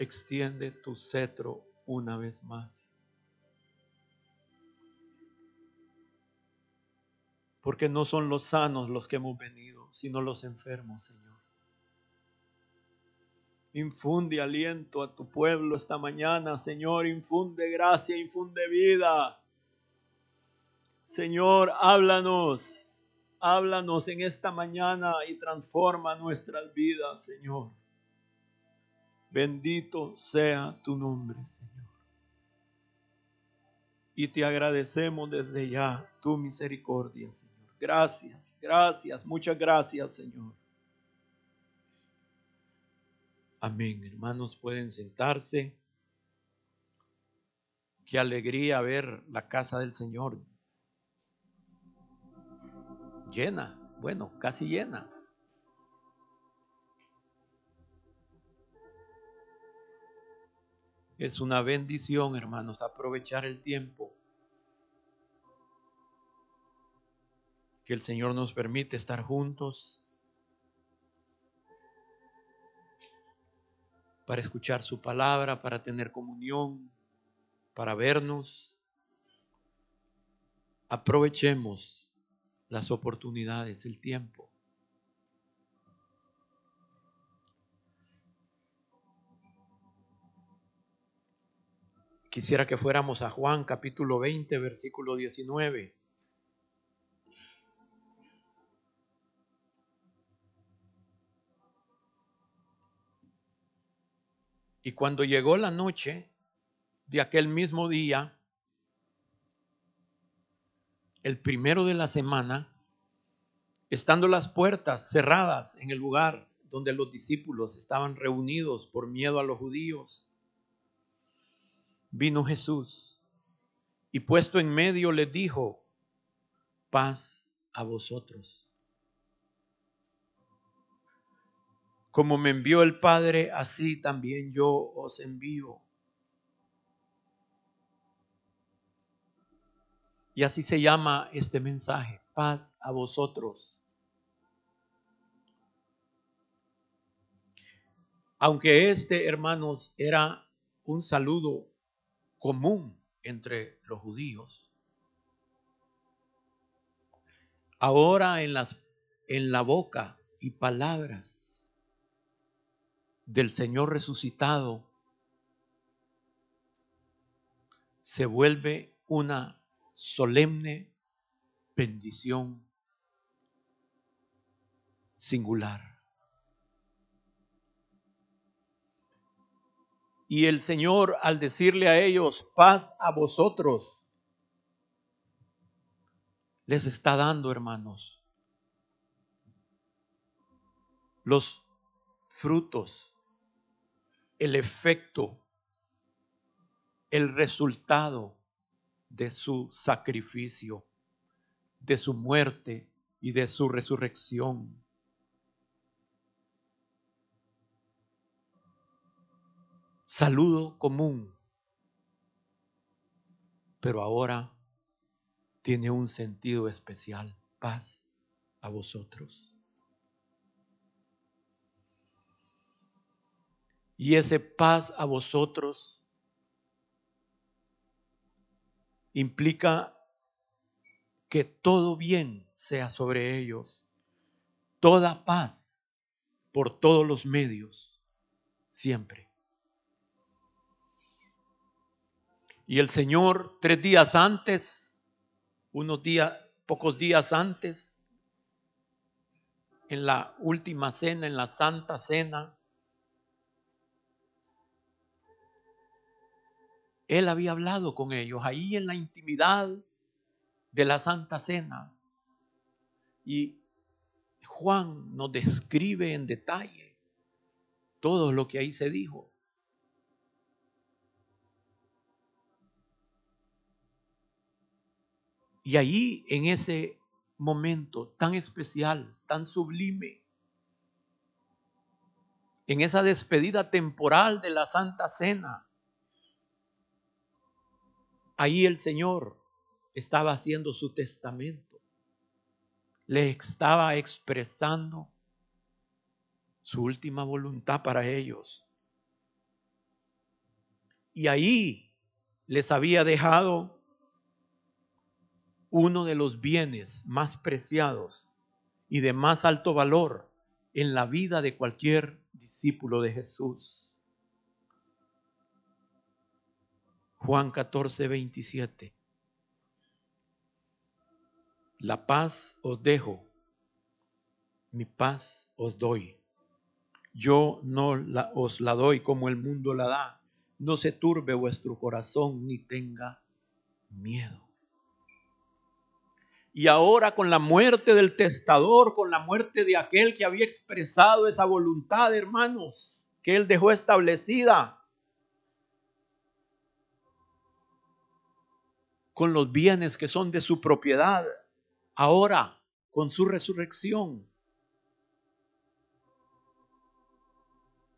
extiende tu cetro una vez más. Porque no son los sanos los que hemos venido, sino los enfermos, Señor. Infunde aliento a tu pueblo esta mañana, Señor. Infunde gracia, infunde vida. Señor, háblanos. Háblanos en esta mañana y transforma nuestras vidas, Señor. Bendito sea tu nombre, Señor. Y te agradecemos desde ya tu misericordia, Señor. Gracias, gracias, muchas gracias, Señor. Amén. Hermanos, pueden sentarse. Qué alegría ver la casa del Señor llena, bueno, casi llena. Es una bendición, hermanos, aprovechar el tiempo que el Señor nos permite estar juntos para escuchar su palabra, para tener comunión, para vernos. Aprovechemos las oportunidades, el tiempo. Quisiera que fuéramos a Juan capítulo 20, versículo 19. Y cuando llegó la noche de aquel mismo día, el primero de la semana, estando las puertas cerradas en el lugar donde los discípulos estaban reunidos por miedo a los judíos, vino Jesús y puesto en medio les dijo, paz a vosotros. Como me envió el Padre, así también yo os envío. Y así se llama este mensaje, paz a vosotros. Aunque este, hermanos, era un saludo común entre los judíos, ahora en, las, en la boca y palabras del Señor resucitado se vuelve una solemne bendición singular. Y el Señor al decirle a ellos, paz a vosotros, les está dando, hermanos, los frutos, el efecto, el resultado de su sacrificio, de su muerte y de su resurrección. Saludo común, pero ahora tiene un sentido especial. Paz a vosotros. Y ese paz a vosotros implica que todo bien sea sobre ellos, toda paz por todos los medios, siempre. Y el Señor tres días antes, unos días, pocos días antes, en la última cena, en la santa cena, Él había hablado con ellos ahí en la intimidad de la Santa Cena. Y Juan nos describe en detalle todo lo que ahí se dijo. Y ahí, en ese momento tan especial, tan sublime, en esa despedida temporal de la Santa Cena, Ahí el Señor estaba haciendo su testamento. Le estaba expresando su última voluntad para ellos. Y ahí les había dejado uno de los bienes más preciados y de más alto valor en la vida de cualquier discípulo de Jesús. Juan 14, 27. La paz os dejo, mi paz os doy. Yo no os la doy como el mundo la da. No se turbe vuestro corazón ni tenga miedo. Y ahora con la muerte del testador, con la muerte de aquel que había expresado esa voluntad, hermanos, que él dejó establecida, con los bienes que son de su propiedad, ahora con su resurrección,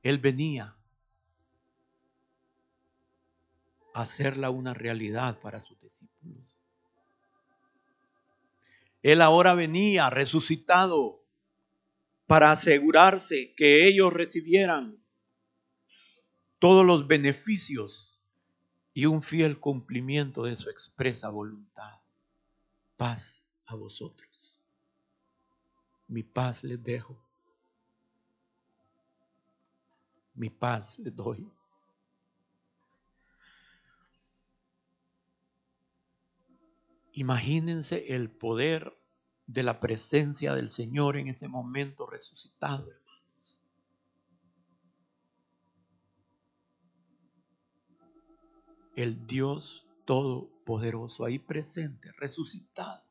Él venía a hacerla una realidad para sus discípulos. Él ahora venía resucitado para asegurarse que ellos recibieran todos los beneficios y un fiel cumplimiento de su expresa voluntad. Paz a vosotros. Mi paz les dejo. Mi paz les doy. Imagínense el poder de la presencia del Señor en ese momento resucitado, El Dios Todopoderoso ahí presente, resucitado.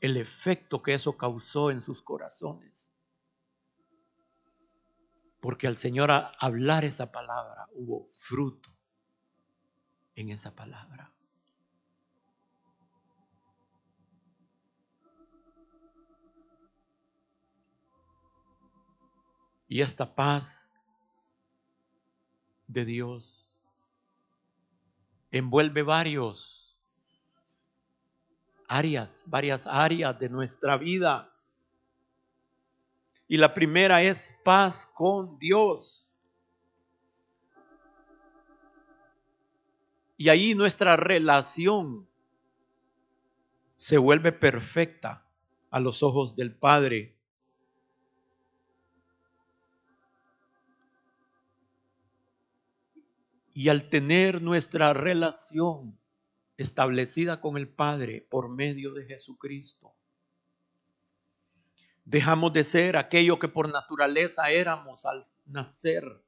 El efecto que eso causó en sus corazones. Porque al Señor hablar esa palabra hubo fruto en esa palabra. Y esta paz de Dios envuelve varios áreas, varias áreas de nuestra vida. Y la primera es paz con Dios. Y ahí nuestra relación se vuelve perfecta a los ojos del Padre. Y al tener nuestra relación establecida con el Padre por medio de Jesucristo, dejamos de ser aquello que por naturaleza éramos al nacer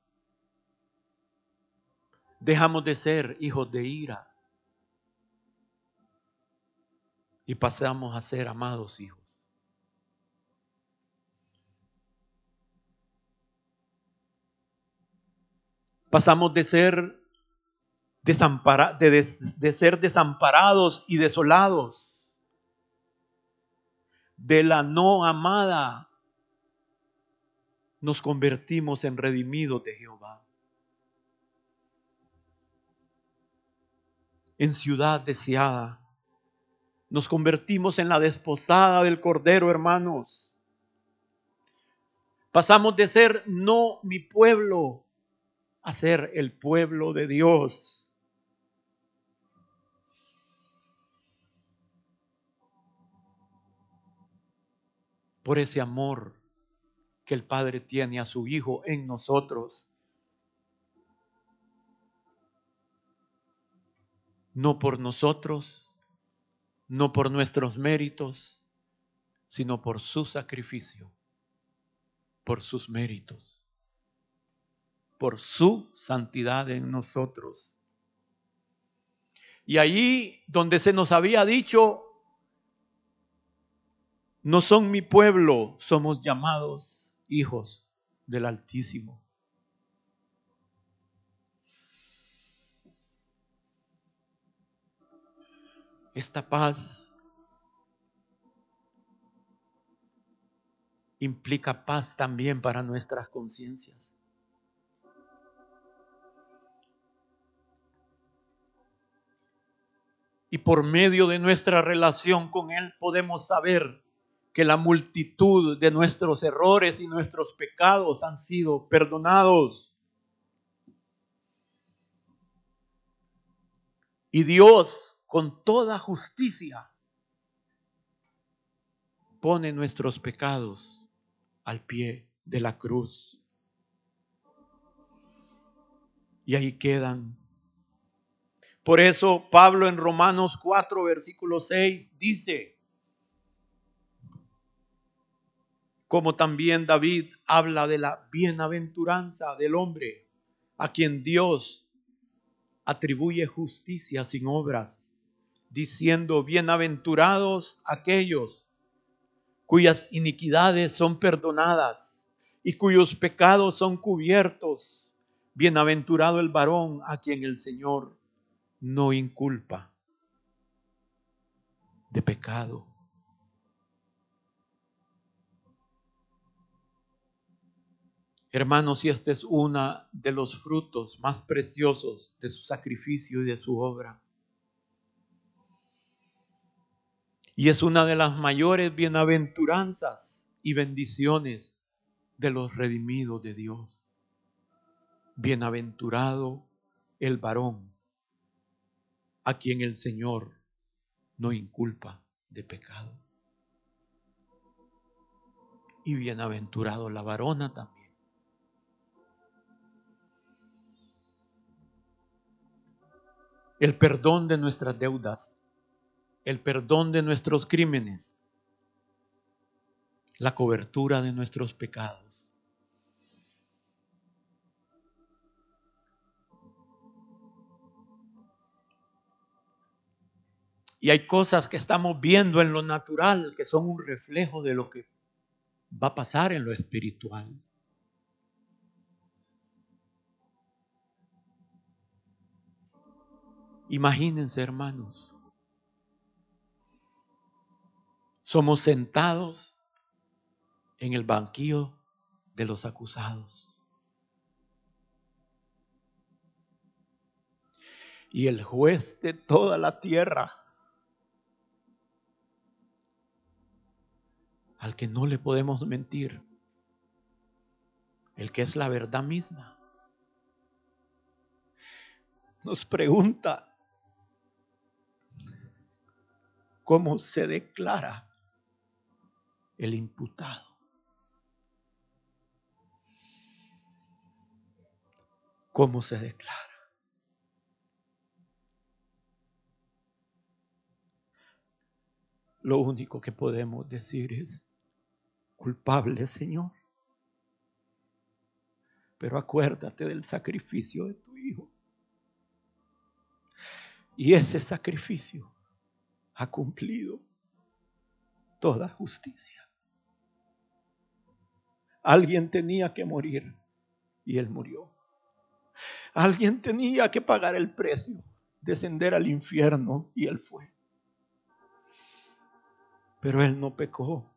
dejamos de ser hijos de ira y pasamos a ser amados hijos. Pasamos de ser de, ser desamparados y desolados, de la no amada, nos convertimos en redimidos de Jehová. En ciudad deseada. Nos convertimos en la desposada del Cordero, hermanos. Pasamos de ser no mi pueblo a ser el pueblo de Dios. Por ese amor que el Padre tiene a su Hijo en nosotros. No por nosotros, no por nuestros méritos, sino por su sacrificio, por sus méritos, por su santidad en nosotros. Y allí donde se nos había dicho, no son mi pueblo, somos llamados hijos del Altísimo. esta paz implica paz también para nuestras conciencias. Y por medio de nuestra relación con Él podemos saber que la multitud de nuestros errores y nuestros pecados han sido perdonados. Y Dios con toda justicia, pone nuestros pecados al pie de la cruz. Y ahí quedan. Por eso Pablo en Romanos 4, versículo 6 dice, como también David habla de la bienaventuranza del hombre, a quien Dios atribuye justicia sin obras, diciendo, bienaventurados aquellos cuyas iniquidades son perdonadas y cuyos pecados son cubiertos. Bienaventurado el varón a quien el Señor no inculpa de pecado. Hermanos, y este es uno de los frutos más preciosos de su sacrificio y de su obra. Y es una de las mayores bienaventuranzas y bendiciones de los redimidos de Dios. Bienaventurado el varón a quien el Señor no inculpa de pecado. Y bienaventurado la varona también. El perdón de nuestras deudas el perdón de nuestros crímenes, la cobertura de nuestros pecados. Y hay cosas que estamos viendo en lo natural que son un reflejo de lo que va a pasar en lo espiritual. Imagínense, hermanos, somos sentados en el banquillo de los acusados. Y el juez de toda la tierra, al que no le podemos mentir, el que es la verdad misma, nos pregunta cómo se declara el imputado. ¿Cómo se declara? Lo único que podemos decir es, culpable Señor, pero acuérdate del sacrificio de tu Hijo. Y ese sacrificio ha cumplido toda justicia. Alguien tenía que morir y él murió. Alguien tenía que pagar el precio, descender al infierno y él fue. Pero él no pecó.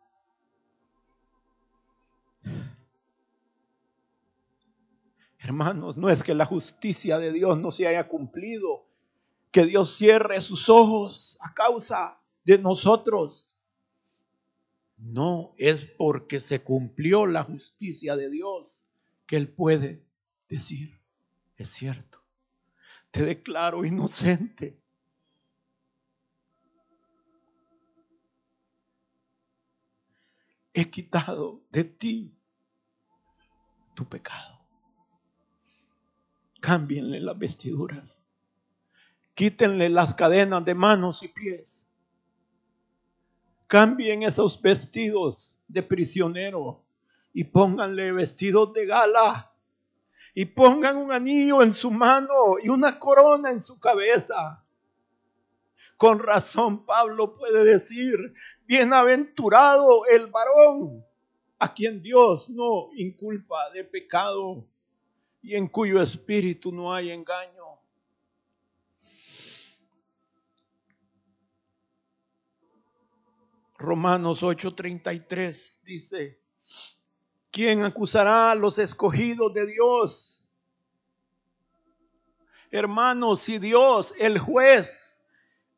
Hermanos, no es que la justicia de Dios no se haya cumplido, que Dios cierre sus ojos a causa de nosotros. No es porque se cumplió la justicia de Dios que Él puede decir, es cierto, te declaro inocente. He quitado de ti tu pecado. Cámbienle las vestiduras. Quítenle las cadenas de manos y pies Cambien esos vestidos de prisionero y pónganle vestidos de gala. Y pongan un anillo en su mano y una corona en su cabeza. Con razón Pablo puede decir, bienaventurado el varón a quien Dios no inculpa de pecado y en cuyo espíritu no hay engaño. Romanos 8:33 dice, ¿quién acusará a los escogidos de Dios? Hermanos, si Dios, el juez,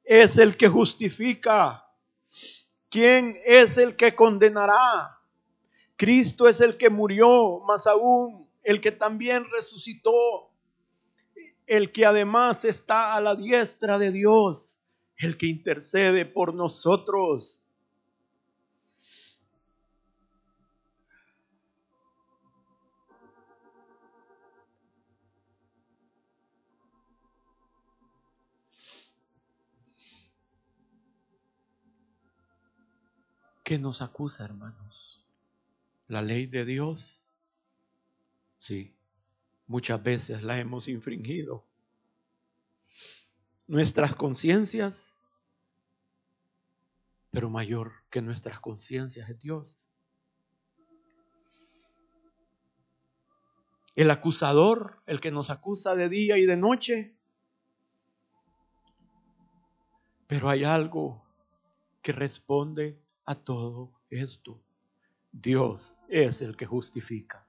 es el que justifica, ¿quién es el que condenará? Cristo es el que murió, más aún el que también resucitó el que además está a la diestra de Dios, el que intercede por nosotros. ¿Qué nos acusa, hermanos? ¿La ley de Dios? Sí, muchas veces la hemos infringido. Nuestras conciencias, pero mayor que nuestras conciencias es Dios. El acusador, el que nos acusa de día y de noche. Pero hay algo que responde a todo esto. Dios es el que justifica.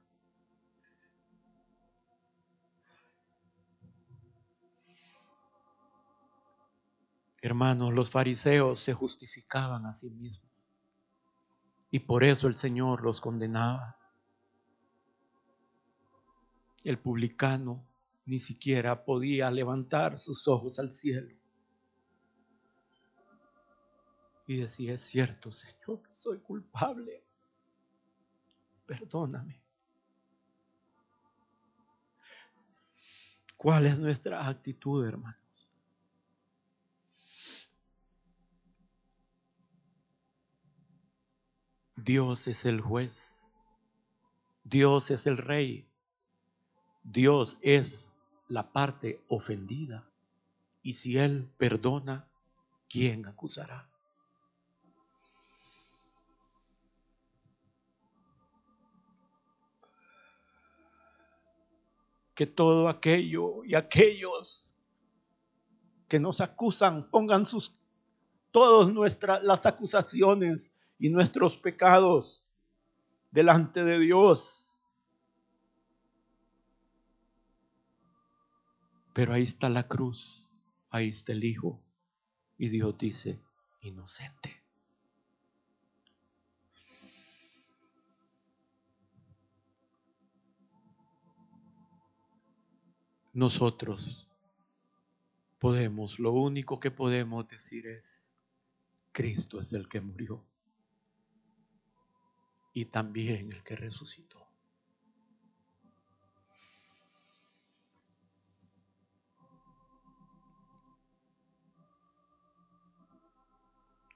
Hermanos, los fariseos se justificaban a sí mismos. Y por eso el Señor los condenaba. El publicano ni siquiera podía levantar sus ojos al cielo y decía, es cierto, Señor, soy culpable. Perdóname. ¿Cuál es nuestra actitud, hermanos? Dios es el juez. Dios es el rey. Dios es la parte ofendida. Y si Él perdona, ¿quién acusará? Que todo aquello y aquellos que nos acusan pongan sus todas nuestras las acusaciones y nuestros pecados delante de Dios. Pero ahí está la cruz, ahí está el Hijo. Y Dios dice, inocente. Nosotros podemos, lo único que podemos decir es, Cristo es el que murió y también el que resucitó.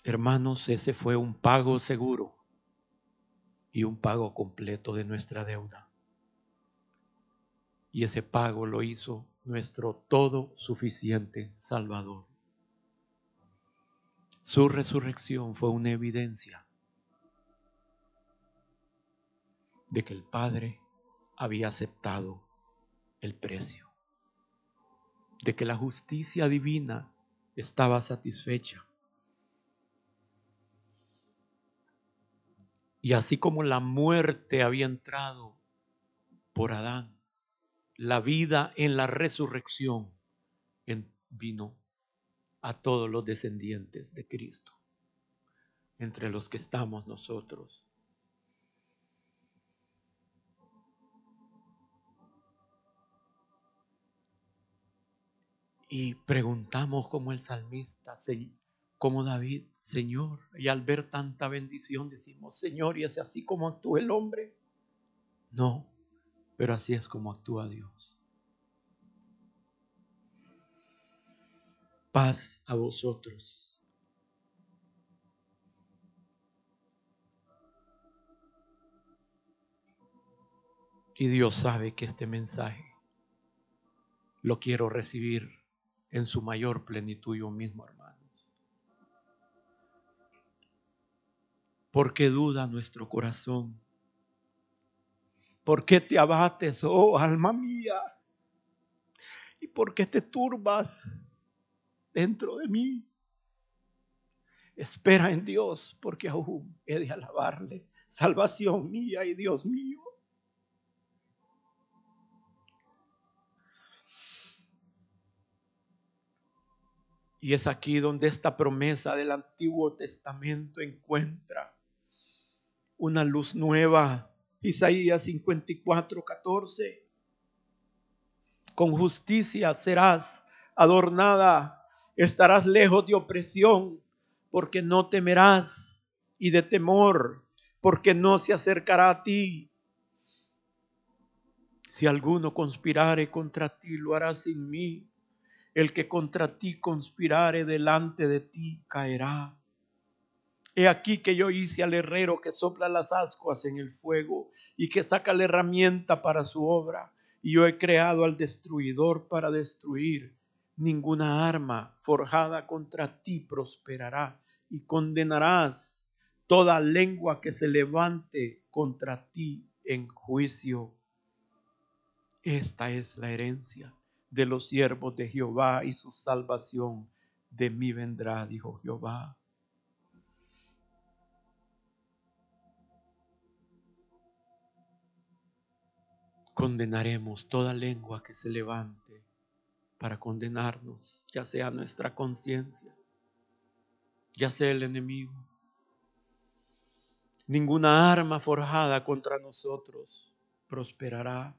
Hermanos, ese fue un pago seguro y un pago completo de nuestra deuda. Y ese pago lo hizo nuestro todo suficiente Salvador. Su resurrección fue una evidencia de que el Padre había aceptado el precio, de que la justicia divina estaba satisfecha. Y así como la muerte había entrado por Adán, la vida en la resurrección vino a todos los descendientes de Cristo, entre los que estamos nosotros. Y preguntamos como el salmista, como David, Señor, y al ver tanta bendición decimos, Señor, ¿y es así como actúa el hombre? No, pero así es como actúa Dios. Paz a vosotros. Y Dios sabe que este mensaje lo quiero recibir en su mayor plenitud yo mismo, hermanos. Porque duda nuestro corazón ¿Por qué te abates, oh alma mía? ¿Y por qué te turbas dentro de mí? Espera en Dios, porque aún he de alabarle. Salvación mía y Dios mío. Y es aquí donde esta promesa del Antiguo Testamento encuentra una luz nueva Isaías 54, 14. Con justicia serás adornada. Estarás lejos de opresión, porque no temerás, y de temor, porque no se acercará a ti. Si alguno conspirare contra ti, lo hará sin mí. El que contra ti conspirare delante de ti caerá. He aquí que yo hice al herrero que sopla las ascuas en el fuego y que saca la herramienta para su obra. Y yo he creado al destruidor para destruir. Ninguna arma forjada contra ti prosperará y condenarás toda lengua que se levante contra ti en juicio. Esta es la herencia de los siervos de Jehová y su salvación de mí vendrá, dijo Jehová. Condenaremos toda lengua que se levante para condenarnos, ya sea nuestra conciencia, ya sea el enemigo. Ninguna arma forjada contra nosotros prosperará.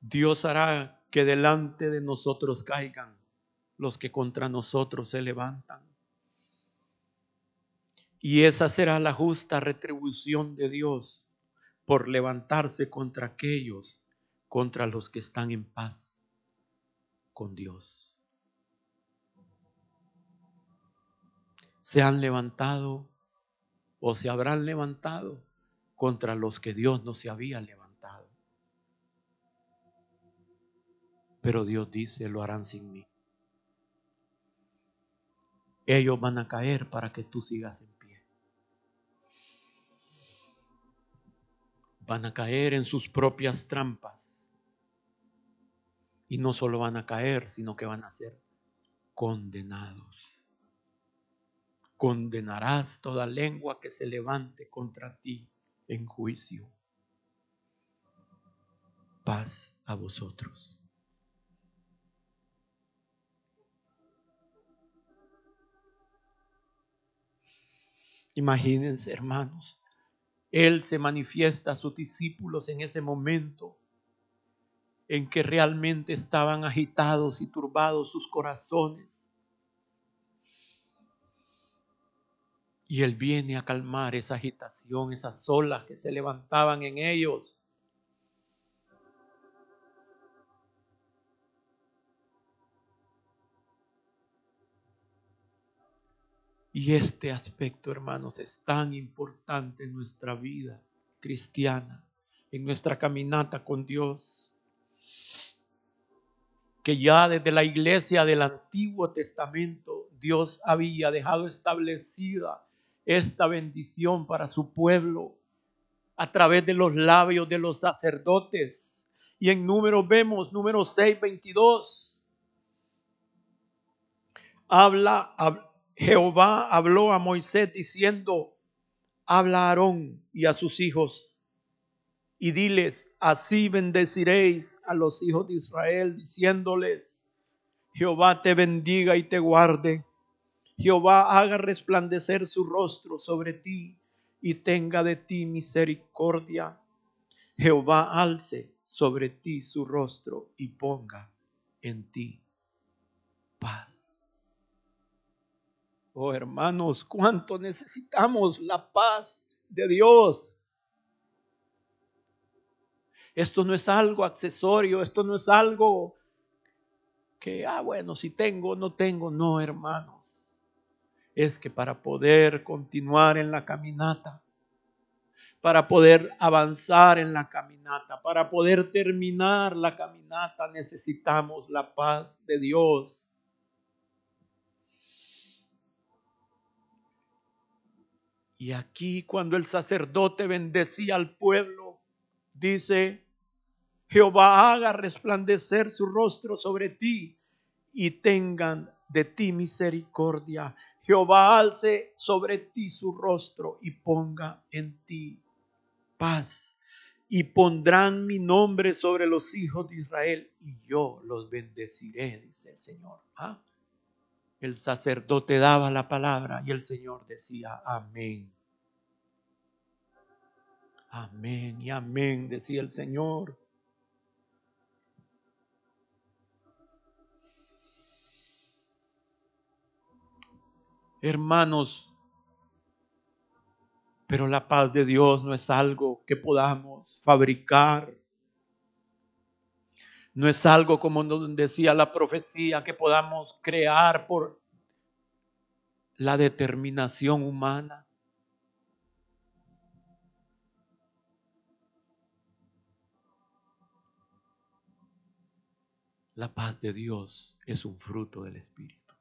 Dios hará que delante de nosotros caigan los que contra nosotros se levantan. Y esa será la justa retribución de Dios por levantarse contra aquellos, contra los que están en paz con Dios. Se han levantado o se habrán levantado contra los que Dios no se había levantado. Pero Dios dice, lo harán sin mí. Ellos van a caer para que tú sigas en pie. Van a caer en sus propias trampas. Y no solo van a caer, sino que van a ser condenados. Condenarás toda lengua que se levante contra ti en juicio. Paz a vosotros. Imagínense, hermanos, Él se manifiesta a sus discípulos en ese momento en que realmente estaban agitados y turbados sus corazones. Y Él viene a calmar esa agitación, esas olas que se levantaban en ellos. Y este aspecto, hermanos, es tan importante en nuestra vida cristiana, en nuestra caminata con Dios, que ya desde la iglesia del Antiguo Testamento Dios había dejado establecida esta bendición para su pueblo a través de los labios de los sacerdotes. Y en números vemos, número 6, 22, habla, habla Jehová habló a Moisés diciendo, habla a Aarón y a sus hijos y diles, así bendeciréis a los hijos de Israel, diciéndoles, Jehová te bendiga y te guarde. Jehová haga resplandecer su rostro sobre ti y tenga de ti misericordia. Jehová alce sobre ti su rostro y ponga en ti paz. Oh hermanos, cuánto necesitamos la paz de Dios. Esto no es algo accesorio, esto no es algo que, ah, bueno, si tengo, no tengo. No, hermanos. Es que para poder continuar en la caminata, para poder avanzar en la caminata, para poder terminar la caminata, necesitamos la paz de Dios. Y aquí cuando el sacerdote bendecía al pueblo, dice, Jehová haga resplandecer su rostro sobre ti y tengan de ti misericordia. Jehová alce sobre ti su rostro y ponga en ti paz. Y pondrán mi nombre sobre los hijos de Israel y yo los bendeciré, dice el Señor. ¿Ah? El sacerdote daba la palabra y el Señor decía, amén. Amén y amén, decía el Señor. Hermanos, pero la paz de Dios no es algo que podamos fabricar. No es algo como decía la profecía que podamos crear por la determinación humana. La paz de Dios es un fruto del Espíritu.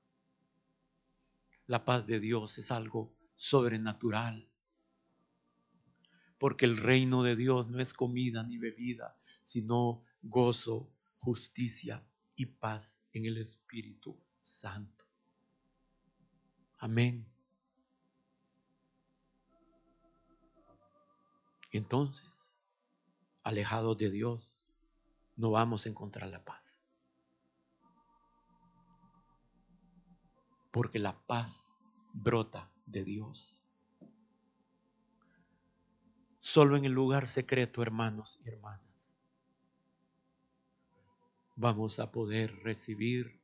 La paz de Dios es algo sobrenatural. Porque el reino de Dios no es comida ni bebida, sino gozo, justicia y paz en el Espíritu Santo. Amén. Entonces, alejados de Dios, no vamos a encontrar la paz. porque la paz brota de Dios. Solo en el lugar secreto, hermanos y hermanas, vamos a poder recibir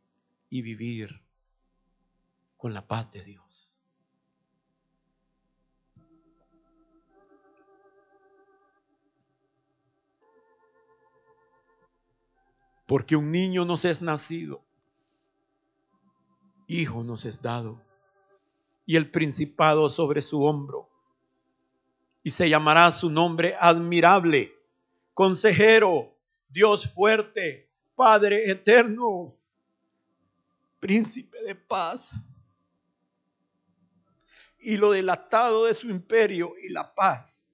y vivir con la paz de Dios. Porque un niño nos es nacido Hijo nos es dado, y el principado sobre su hombro, y se llamará su nombre admirable, consejero, Dios fuerte, Padre eterno, príncipe de paz. Y lo delatado de su imperio y la paz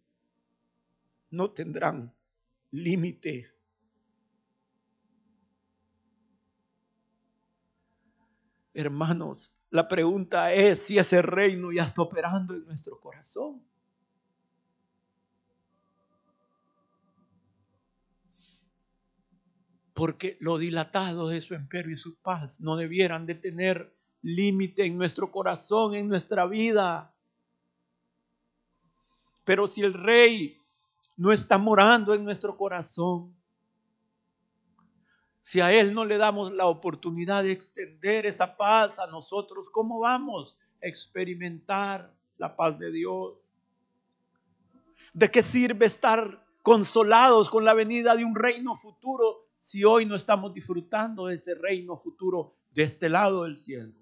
no tendrán límite Hermanos, la pregunta es si ese reino ya está operando en nuestro corazón. Porque lo dilatado de su imperio y su paz no debieran de tener límite en nuestro corazón, en nuestra vida. Pero si el rey no está morando en nuestro corazón, si a Él no le damos la oportunidad de extender esa paz a nosotros, ¿cómo vamos a experimentar la paz de Dios? ¿De qué sirve estar consolados con la venida de un reino futuro si hoy no estamos disfrutando de ese reino futuro de este lado del cielo?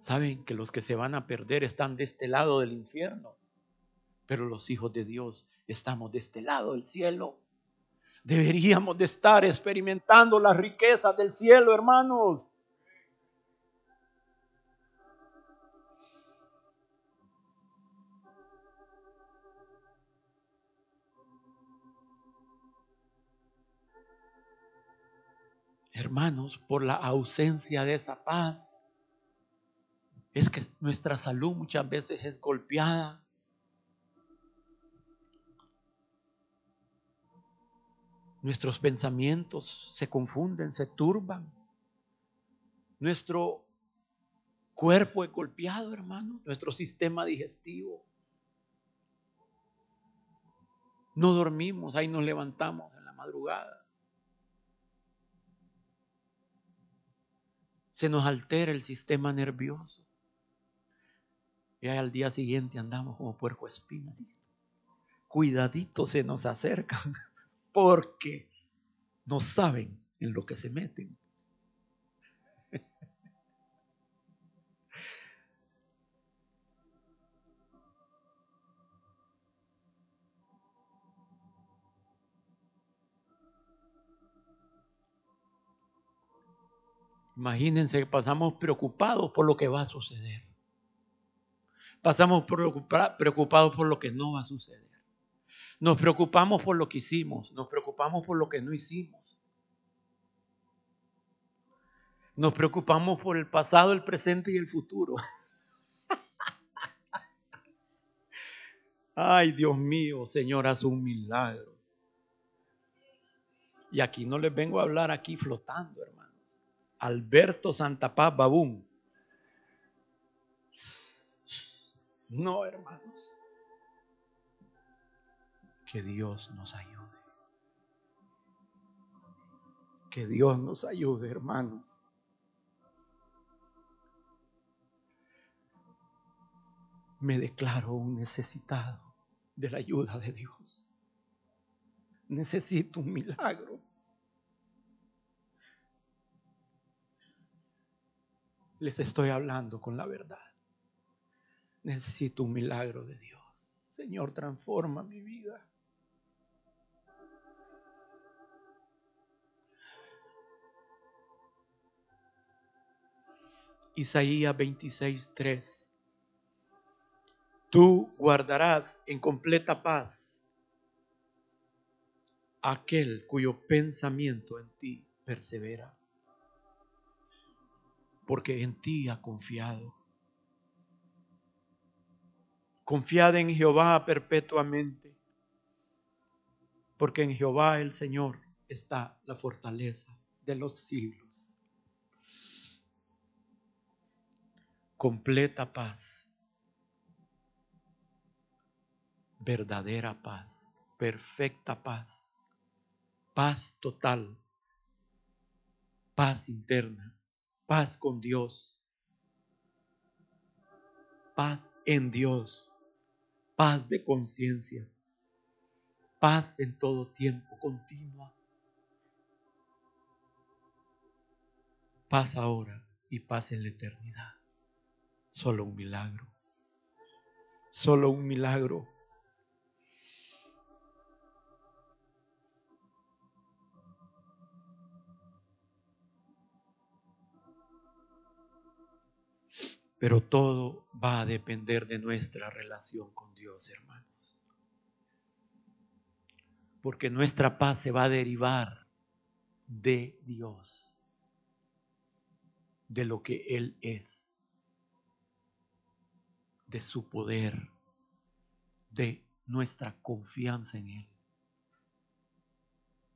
Saben que los que se van a perder están de este lado del infierno pero los hijos de Dios estamos de este lado del cielo. Deberíamos de estar experimentando las riquezas del cielo, hermanos. Hermanos, por la ausencia de esa paz, es que nuestra salud muchas veces es golpeada. Nuestros pensamientos se confunden, se turban. Nuestro cuerpo es golpeado, hermano. Nuestro sistema digestivo. No dormimos, ahí nos levantamos en la madrugada. Se nos altera el sistema nervioso. Y al día siguiente andamos como puerco espinas. Cuidadito se nos acercan porque no saben en lo que se meten. Imagínense que pasamos preocupados por lo que va a suceder. Pasamos preocupados por lo que no va a suceder. Nos preocupamos por lo que hicimos, nos preocupamos por lo que no hicimos. Nos preocupamos por el pasado, el presente y el futuro. Ay, Dios mío, Señor, haz un milagro. Y aquí no les vengo a hablar aquí flotando, hermanos. Alberto Santapaz Babún. No, hermanos. Que Dios nos ayude. Que Dios nos ayude, hermanos. Me declaro un necesitado de la ayuda de Dios. Necesito un milagro. Les estoy hablando con la verdad. Necesito un milagro de Dios. Señor, transforma mi vida. Isaías 26, Tú guardarás en completa paz aquel cuyo pensamiento en ti persevera, porque en ti ha confiado. Confiad en Jehová perpetuamente, porque en Jehová el Señor está la fortaleza de los siglos. Completa paz, verdadera paz, perfecta paz, paz total, paz interna, paz con Dios, paz en Dios paz de conciencia, paz en todo tiempo, continua. Paz ahora y paz en la eternidad. Solo un milagro. Solo un milagro. Pero todo va a depender de nuestra relación con Dios, hermanos. Porque nuestra paz se va a derivar de Dios, de lo que Él es, de su poder, de nuestra confianza en Él,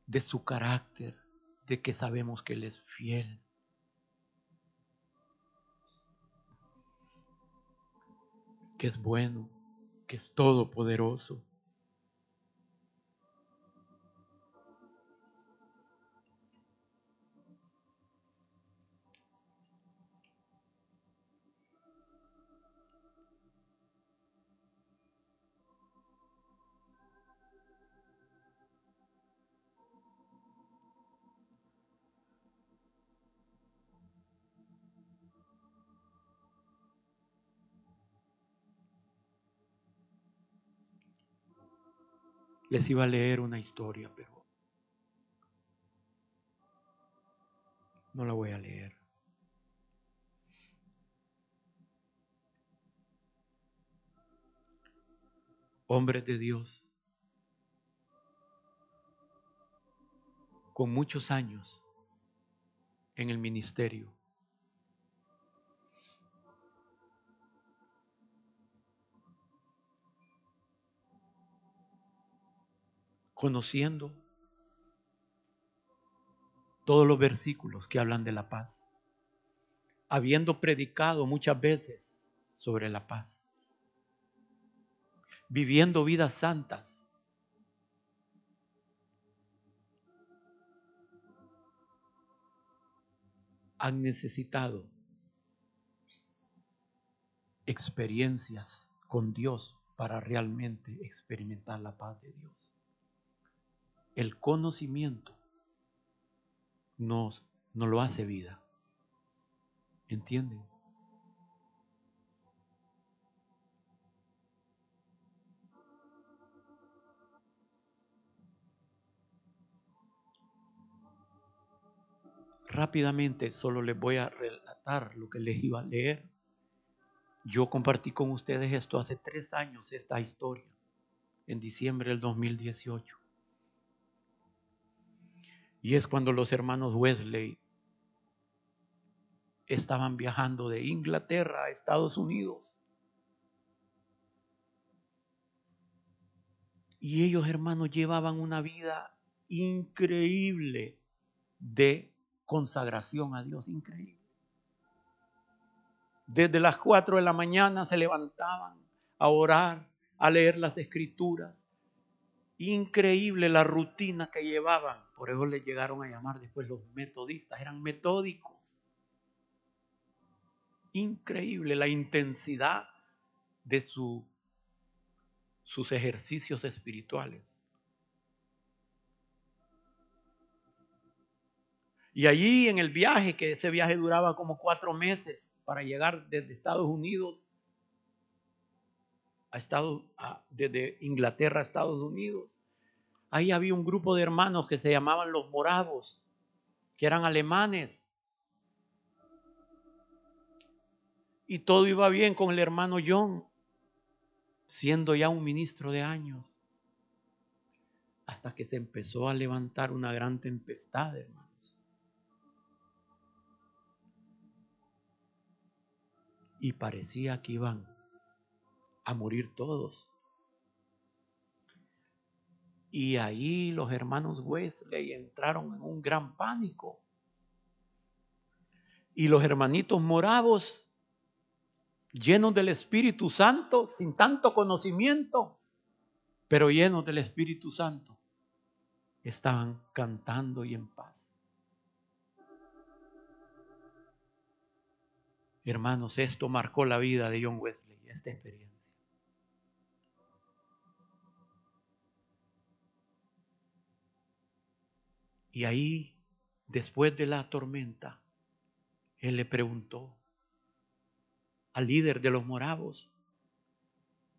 de su carácter, de que sabemos que Él es fiel que es bueno, que es todopoderoso. Les iba a leer una historia, pero no la voy a leer. Hombres de Dios, con muchos años en el ministerio, conociendo todos los versículos que hablan de la paz, habiendo predicado muchas veces sobre la paz, viviendo vidas santas, han necesitado experiencias con Dios para realmente experimentar la paz de Dios el conocimiento nos, no lo hace vida. ¿Entienden? Rápidamente solo les voy a relatar lo que les iba a leer. Yo compartí con ustedes esto hace tres años, esta historia, en diciembre del 2018. Y es cuando los hermanos Wesley estaban viajando de Inglaterra a Estados Unidos. Y ellos, hermanos, llevaban una vida increíble de consagración a Dios, increíble. Desde las 4 de la mañana se levantaban a orar, a leer las escrituras. Increíble la rutina que llevaban. Por eso le llegaron a llamar después los metodistas. Eran metódicos. Increíble la intensidad de su, sus ejercicios espirituales. Y allí en el viaje, que ese viaje duraba como cuatro meses para llegar desde Estados Unidos a Estados, desde Inglaterra a Estados Unidos, ahí había un grupo de hermanos que se llamaban los moravos, que eran alemanes. Y todo iba bien con el hermano John, siendo ya un ministro de años, hasta que se empezó a levantar una gran tempestad, hermano. y parecía que iban a morir todos. Y ahí los hermanos Wesley entraron en un gran pánico. Y los hermanitos moravos, llenos del Espíritu Santo, sin tanto conocimiento, pero llenos del Espíritu Santo, estaban cantando y en paz. Hermanos, esto marcó la vida de John Wesley, esta experiencia. Y ahí, después de la tormenta, él le preguntó al líder de los moravos,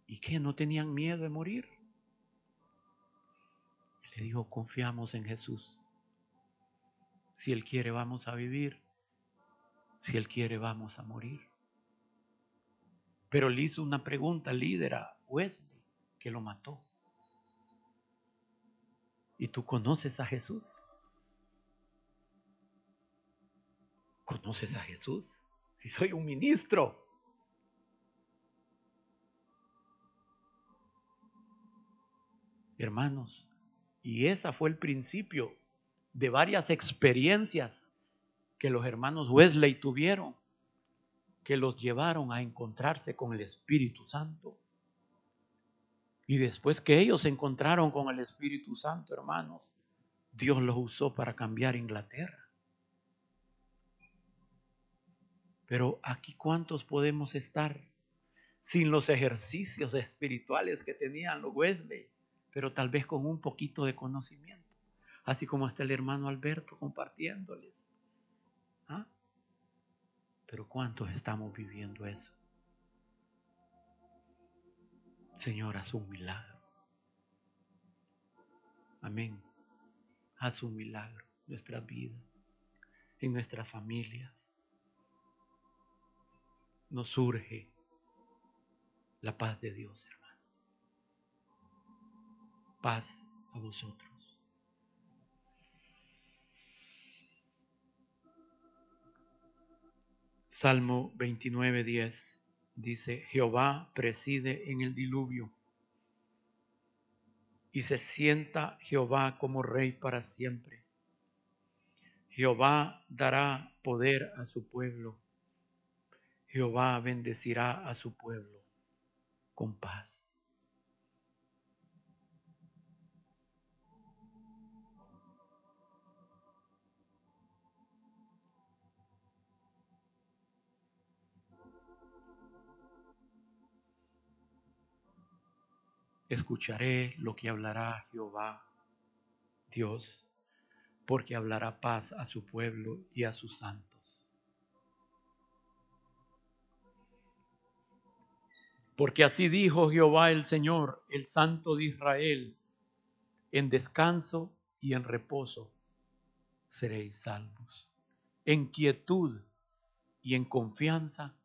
¿y qué? ¿No tenían miedo de morir? Le dijo, confiamos en Jesús. Si Él quiere, vamos a vivir. Si Él quiere, vamos a morir. Pero le hizo una pregunta al líder a Wesley, que lo mató. ¿Y tú conoces a Jesús? ¿Conoces a Jesús? Si soy un ministro. Hermanos, y ese fue el principio de varias experiencias que los hermanos Wesley tuvieron, que los llevaron a encontrarse con el Espíritu Santo. Y después que ellos se encontraron con el Espíritu Santo, hermanos, Dios los usó para cambiar Inglaterra. Pero aquí cuántos podemos estar sin los ejercicios espirituales que tenían los Wesley, pero tal vez con un poquito de conocimiento, así como está el hermano Alberto compartiéndoles. ¿Ah? Pero ¿cuántos estamos viviendo eso? Señor, haz un milagro. Amén. Haz un milagro en nuestra vida, en nuestras familias. Nos surge la paz de Dios, hermano. Paz a vosotros. Salmo 29, 10 dice, Jehová preside en el diluvio y se sienta Jehová como rey para siempre. Jehová dará poder a su pueblo. Jehová bendecirá a su pueblo con paz. escucharé lo que hablará Jehová, Dios, porque hablará paz a su pueblo y a sus santos. Porque así dijo Jehová el Señor, el Santo de Israel, en descanso y en reposo seréis salvos. En quietud y en confianza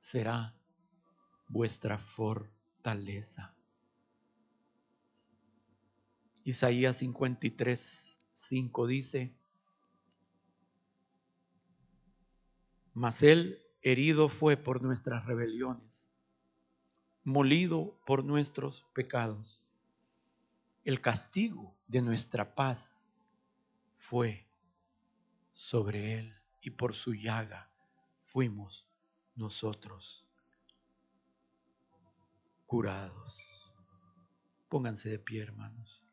será vuestra fortaleza. Isaías 53, 5 dice, mas él herido fue por nuestras rebeliones, molido por nuestros pecados. El castigo de nuestra paz fue sobre él y por su llaga fuimos nosotros curados. Pónganse de pie, hermanos.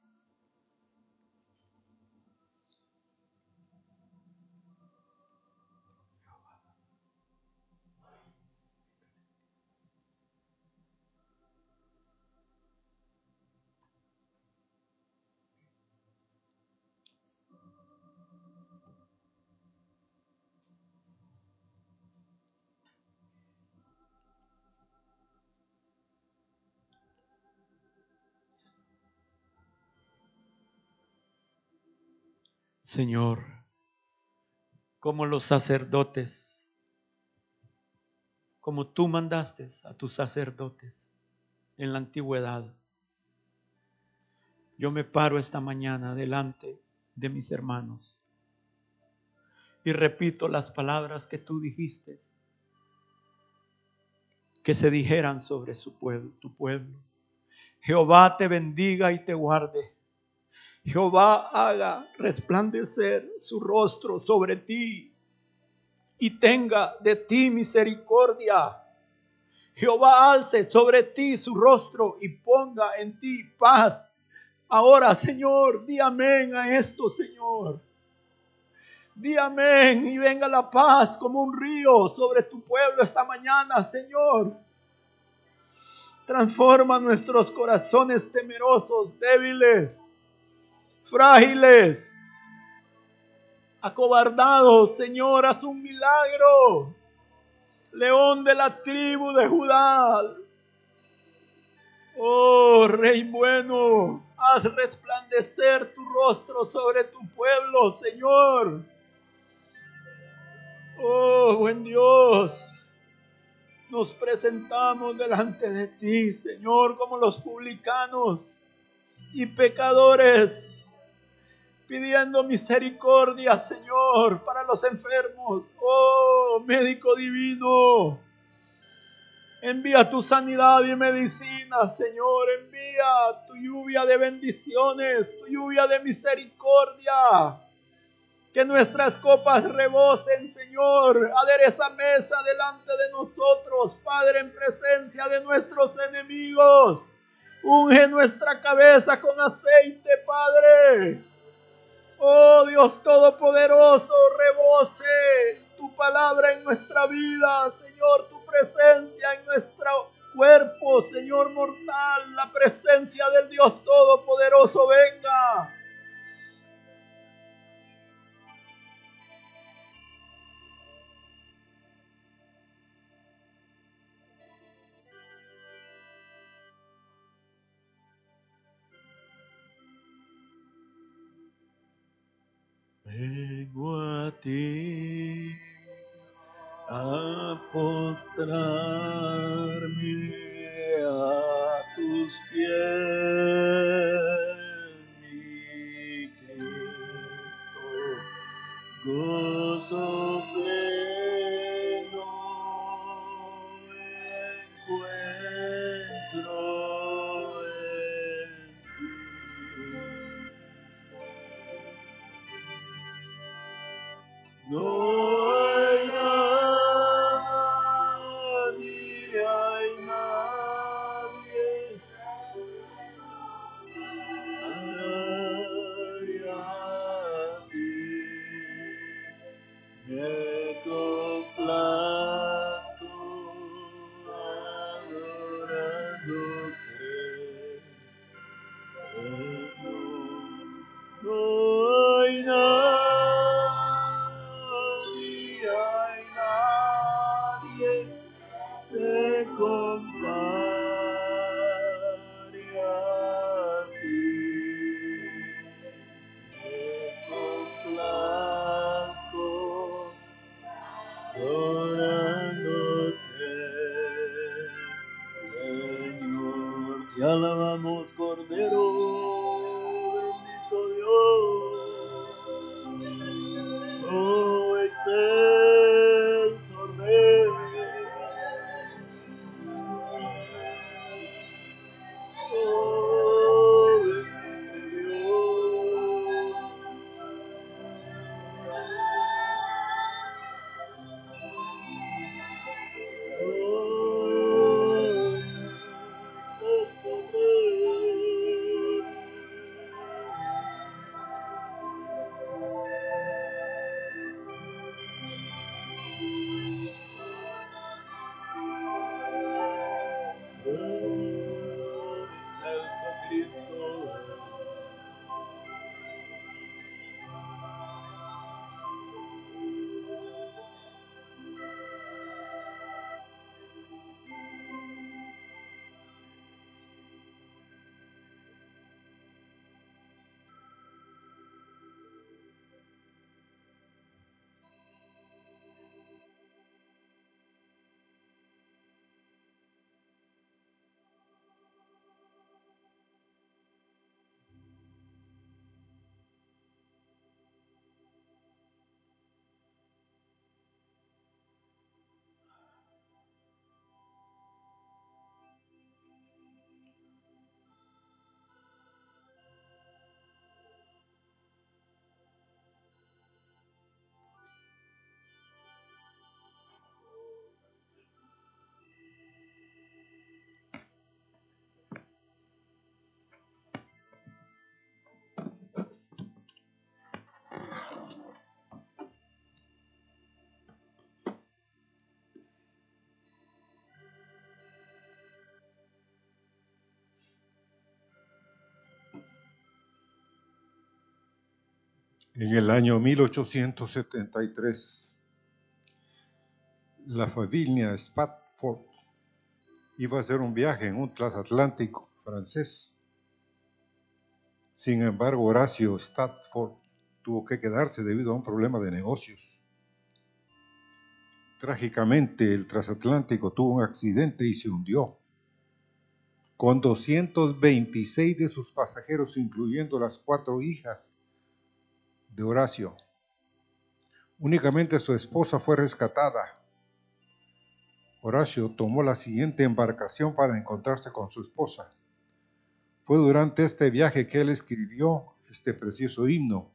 Señor, como los sacerdotes, como tú mandaste a tus sacerdotes en la antigüedad. Yo me paro esta mañana delante de mis hermanos y repito las palabras que tú dijiste que se dijeran sobre su pueblo, tu pueblo. Jehová te bendiga y te guarde. Jehová haga resplandecer su rostro sobre ti y tenga de ti misericordia. Jehová alce sobre ti su rostro y ponga en ti paz. Ahora, Señor, di amén a esto, Señor. Di amén y venga la paz como un río sobre tu pueblo esta mañana, Señor. Transforma nuestros corazones temerosos, débiles frágiles, acobardados. Señor, haz un milagro. León de la tribu de Judá. Oh, Rey bueno, haz resplandecer tu rostro sobre tu pueblo, Señor. Oh, buen Dios, nos presentamos delante de ti, Señor, como los publicanos y pecadores pidiendo misericordia, Señor, para los enfermos. Oh, médico divino. Envía tu sanidad y medicina, Señor. Envía tu lluvia de bendiciones, tu lluvia de misericordia. Que nuestras copas rebosen, Señor. Adereza mesa delante de nosotros, Padre, en presencia de nuestros enemigos. Unge nuestra cabeza con aceite, Padre. Oh Dios Todopoderoso, rebose tu palabra en nuestra vida, Señor, tu presencia en nuestro cuerpo, Señor mortal, la presencia del Dios Todopoderoso venga. Vengo a ti a postrarme a tus pies, mi Cristo, gozo alabamos, Cordero, En el año 1873, la familia Spatford iba a hacer un viaje en un transatlántico francés. Sin embargo, Horacio Stafford tuvo que quedarse debido a un problema de negocios. Trágicamente, el transatlántico tuvo un accidente y se hundió, con 226 de sus pasajeros, incluyendo las cuatro hijas de Horacio. Únicamente su esposa fue rescatada. Horacio tomó la siguiente embarcación para encontrarse con su esposa. Fue durante este viaje que él escribió este precioso himno.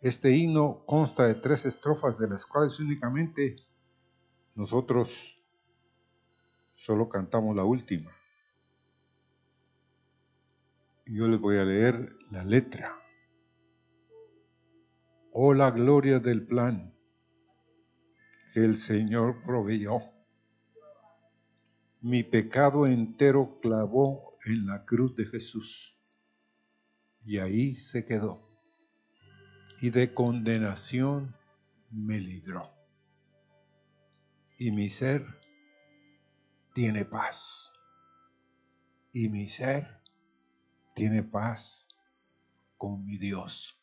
Este himno consta de tres estrofas de las cuales únicamente nosotros solo cantamos la última. Yo les voy a leer la letra. Oh, la gloria del plan que el Señor proveyó. Mi pecado entero clavó en la cruz de Jesús. Y ahí se quedó. Y de condenación me libró. Y mi ser tiene paz. Y mi ser tiene paz con mi Dios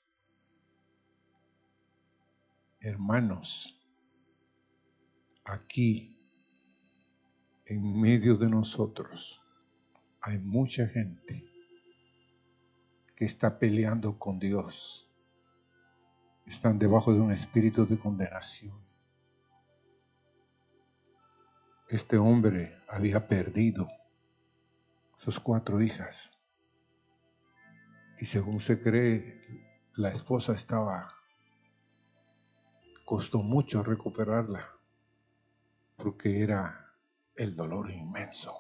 hermanos, aquí, en medio de nosotros, hay mucha gente que está peleando con Dios. Están debajo de un espíritu de condenación. Este hombre había perdido sus cuatro hijas. Y según se cree, la esposa estaba Costó mucho recuperarla porque era el dolor inmenso.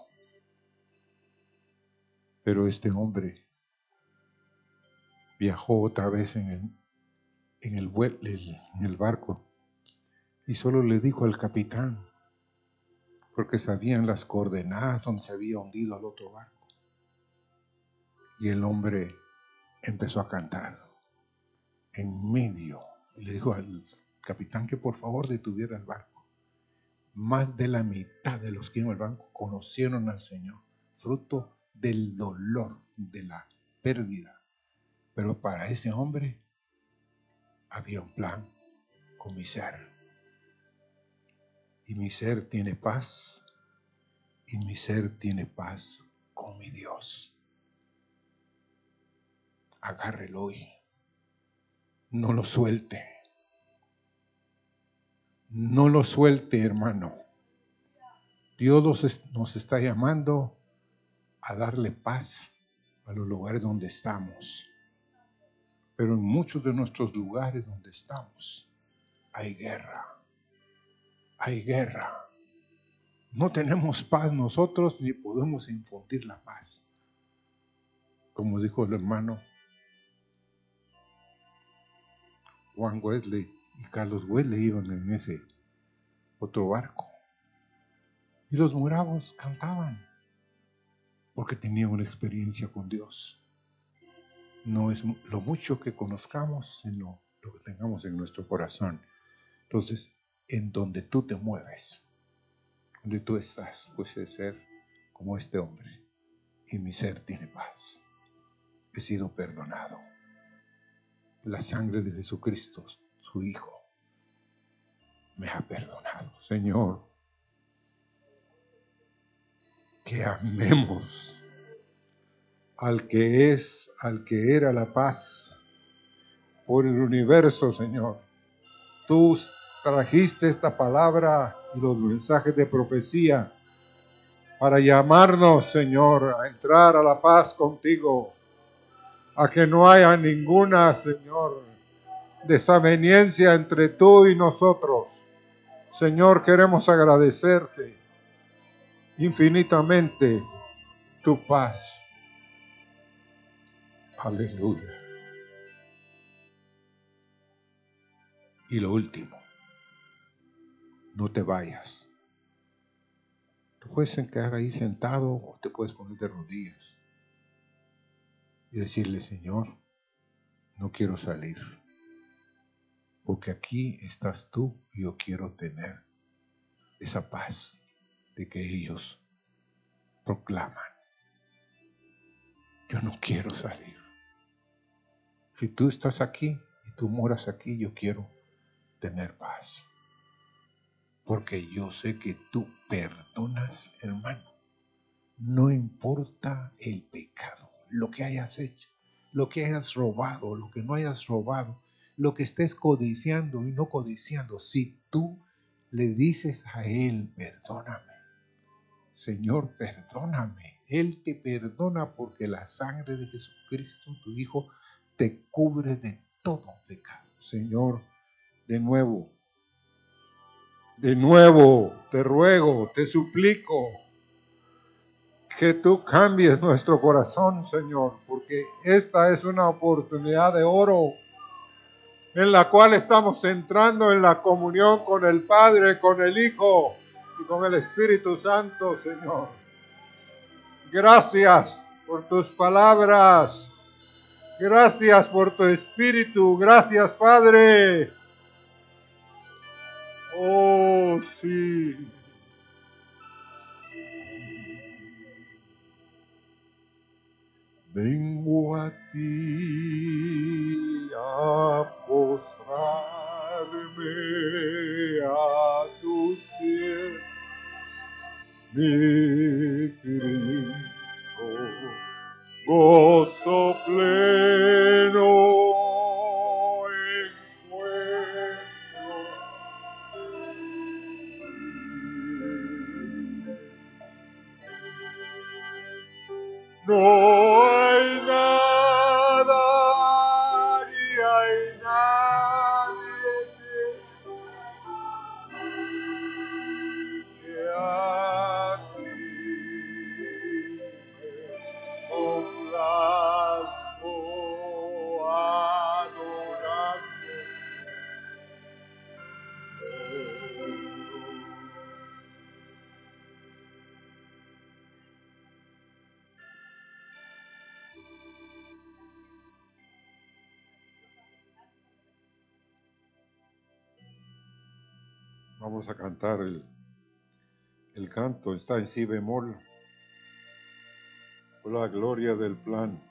Pero este hombre viajó otra vez en el, en el, en el barco y solo le dijo al capitán, porque sabían las coordenadas donde se había hundido al otro barco. Y el hombre empezó a cantar en medio. Y le dijo al capitán que por favor detuviera el barco. Más de la mitad de los que iban al barco conocieron al Señor, fruto del dolor, de la pérdida. Pero para ese hombre había un plan con mi ser. Y mi ser tiene paz. Y mi ser tiene paz con mi Dios. Agárrelo hoy. No lo suelte. No lo suelte, hermano. Dios nos está llamando a darle paz a los lugares donde estamos. Pero en muchos de nuestros lugares donde estamos hay guerra. Hay guerra. No tenemos paz nosotros ni podemos infundir la paz. Como dijo el hermano Juan Wesley, y Carlos le iban en ese otro barco. Y los moravos cantaban porque tenían una experiencia con Dios. No es lo mucho que conozcamos, sino lo que tengamos en nuestro corazón. Entonces, en donde tú te mueves, donde tú estás, puede ser como este hombre. Y mi ser tiene paz. He sido perdonado. La sangre de Jesucristo su Hijo, me ha perdonado. Señor, que amemos al que es, al que era la paz por el universo, Señor. Tú trajiste esta palabra y los mensajes de profecía para llamarnos, Señor, a entrar a la paz contigo, a que no haya ninguna, Señor, desaveniencia entre tú y nosotros. Señor, queremos agradecerte infinitamente tu paz. Aleluya. Y lo último, no te vayas. Tú puedes quedar ahí sentado o te puedes poner de rodillas y decirle, Señor, no quiero salir Porque aquí estás tú y yo quiero tener esa paz de que ellos proclaman. Yo no quiero salir. Si tú estás aquí y tú moras aquí, yo quiero tener paz. Porque yo sé que tú perdonas, hermano. No importa el pecado, lo que hayas hecho, lo que hayas robado, lo que no hayas robado, lo que estés codiciando y no codiciando. Si tú le dices a Él, perdóname, Señor, perdóname. Él te perdona porque la sangre de Jesucristo, tu Hijo, te cubre de todo pecado. Señor, de nuevo, de nuevo, te ruego, te suplico que tú cambies nuestro corazón, Señor, porque esta es una oportunidad de oro en la cual estamos entrando en la comunión con el Padre, con el Hijo y con el Espíritu Santo, Señor. Gracias por tus palabras. Gracias por tu Espíritu. Gracias, Padre. Oh, sí. Vengo a ti está en si bemol, por la gloria del plan.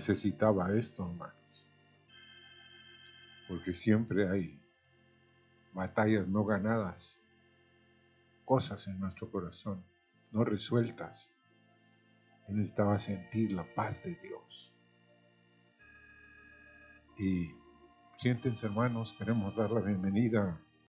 Necesitaba esto, hermanos. Porque siempre hay batallas no ganadas, cosas en nuestro corazón no resueltas. Yo necesitaba sentir la paz de Dios. Y siéntense, hermanos, queremos dar la bienvenida